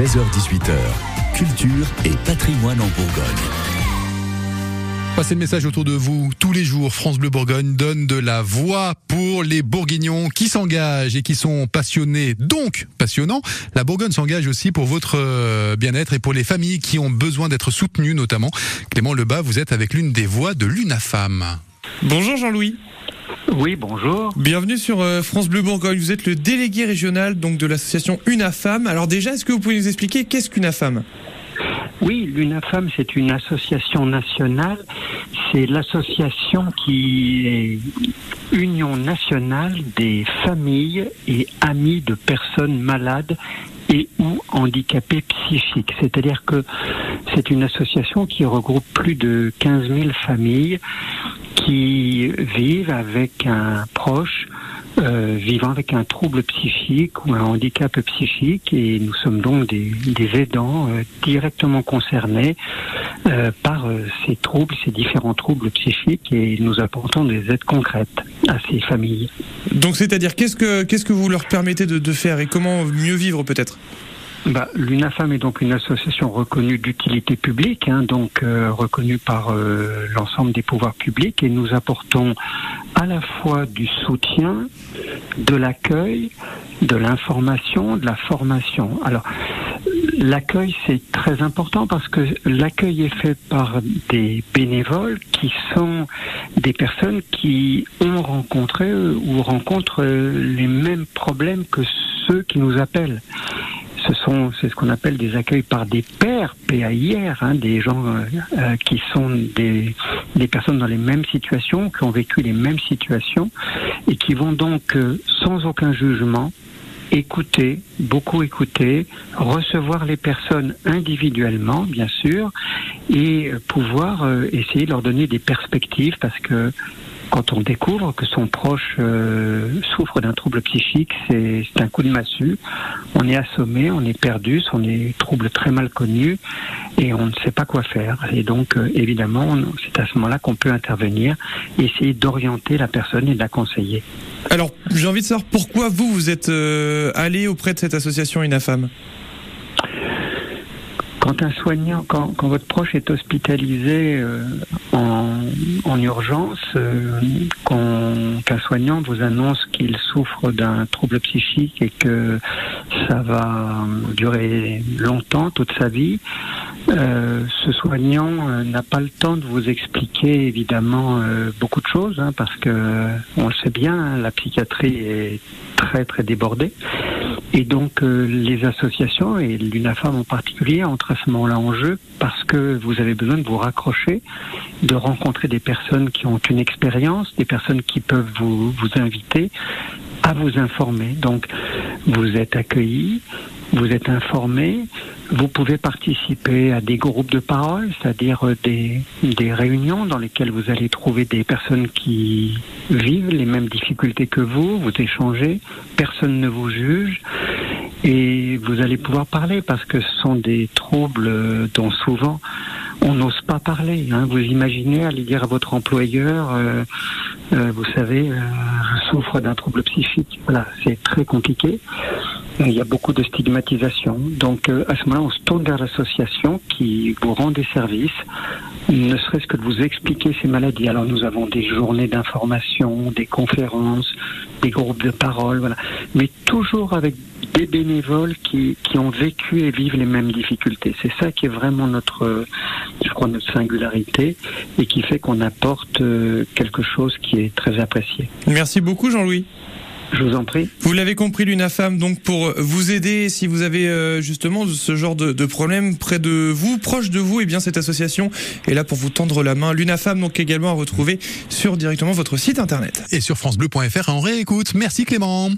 16h18h, culture et patrimoine en Bourgogne. Passez le message autour de vous. Tous les jours, France Bleu Bourgogne donne de la voix pour les Bourguignons qui s'engagent et qui sont passionnés, donc passionnants. La Bourgogne s'engage aussi pour votre euh, bien-être et pour les familles qui ont besoin d'être soutenues notamment. Clément Lebas, vous êtes avec l'une des voix de l'UNAFAM. Bonjour Jean-Louis. Oui, bonjour. Bienvenue sur euh, France Bleu Bourgogne. Vous êtes le délégué régional donc de l'association UNAFAM. Alors déjà, est-ce que vous pouvez nous expliquer qu'est-ce qu'UNAFAM? Oui, l'UNAFAM, c'est une association nationale. C'est l'association qui est union nationale des familles et amis de personnes malades et ou handicapées psychiques. C'est-à-dire que c'est une association qui regroupe plus de 15 000 familles qui vivent avec un proche euh, vivant avec un trouble psychique ou un handicap psychique. Et nous sommes donc des, aidants euh, directement concernés euh, par euh, ces troubles, ces différents troubles psychiques. Et nous apportons des aides concrètes à ces familles. Donc c'est-à-dire qu'est-ce que qu'est-ce que vous leur permettez de, de faire et comment mieux vivre peut-être? Bah, L'UNAFAM est donc une association reconnue d'utilité publique, hein, donc euh, reconnue par euh, l'ensemble des pouvoirs publics, et nous apportons à la fois du soutien, de l'accueil, de l'information, de la formation. Alors, l'accueil c'est très important parce que l'accueil est fait par des bénévoles qui sont des personnes qui ont rencontré ou rencontrent les mêmes problèmes que ceux qui nous appellent ce sont c'est ce qu'on appelle des accueils par des pairs, PAIR, hein, des gens euh, euh, qui sont des, des personnes dans les mêmes situations, qui ont vécu les mêmes situations et qui vont donc euh, sans aucun jugement écouter, beaucoup écouter, recevoir les personnes individuellement, bien sûr, et pouvoir essayer de leur donner des perspectives parce que quand on découvre que son proche euh, souffre d'un trouble psychique, c'est un coup de massue. On est assommé, on est perdu, sont des troubles très mal connus et on ne sait pas quoi faire. Et donc, euh, évidemment, on- c'est à ce moment-là qu'on peut intervenir et essayer d'orienter la personne et de la conseiller. Alors j'ai envie de savoir pourquoi vous vous êtes euh, allé auprès de cette association UNAFAM. Quand un soignant, quand, votre proche est hospitalisé euh, en, en urgence, euh, qu'un soignant vous annonce qu'il souffre d'un trouble psychique et que ça va durer longtemps, toute sa vie, euh, ce soignant n'a pas le temps de vous expliquer évidemment beaucoup de choses, hein, parce que on le sait bien, hein, la psychiatrie est très très débordée. Et donc euh, les associations et l'UNAFAM en particulier entrent à ce moment-là en jeu parce que vous avez besoin de vous raccrocher, de rencontrer des personnes qui ont une expérience, des personnes qui peuvent vous, vous inviter à vous informer. Donc vous êtes accueillis, vous êtes informés, vous pouvez participer à des groupes de parole, c'est-à-dire euh, des, des réunions dans lesquelles vous allez trouver des personnes qui vivent les mêmes difficultés que vous, vous échangez, personne ne vous juge et vous allez pouvoir parler parce que ce sont des troubles euh, dont souvent on n'ose pas parler. hein. Vous imaginez aller dire à votre employeur, euh, euh, vous savez, euh, je souffre d'un trouble psychique. Voilà, c'est très compliqué. Il y a beaucoup de stigmatisation. Donc euh, à ce moment-là, on se tourne vers l'association qui vous rend des services, ne serait-ce que de vous expliquer ces maladies. Alors nous avons des journées d'information, des conférences, des groupes de parole, voilà. Mais toujours avec des bénévoles qui, qui ont vécu et vivent les mêmes difficultés. C'est ça qui est vraiment notre, euh, je crois, notre singularité et qui fait qu'on apporte euh, quelque chose qui est très apprécié. Merci beaucoup Jean-Louis. Je vous en prie. Vous l'avez compris, l'UNAFAM, donc pour vous aider, si vous avez euh, justement ce genre de, de problème près de vous, proche de vous, et bien cette association est là pour vous tendre la main. L'UNAFAM, donc également à retrouver sur directement votre site internet. Et sur francebleu.fr, on réécoute. Merci Clément.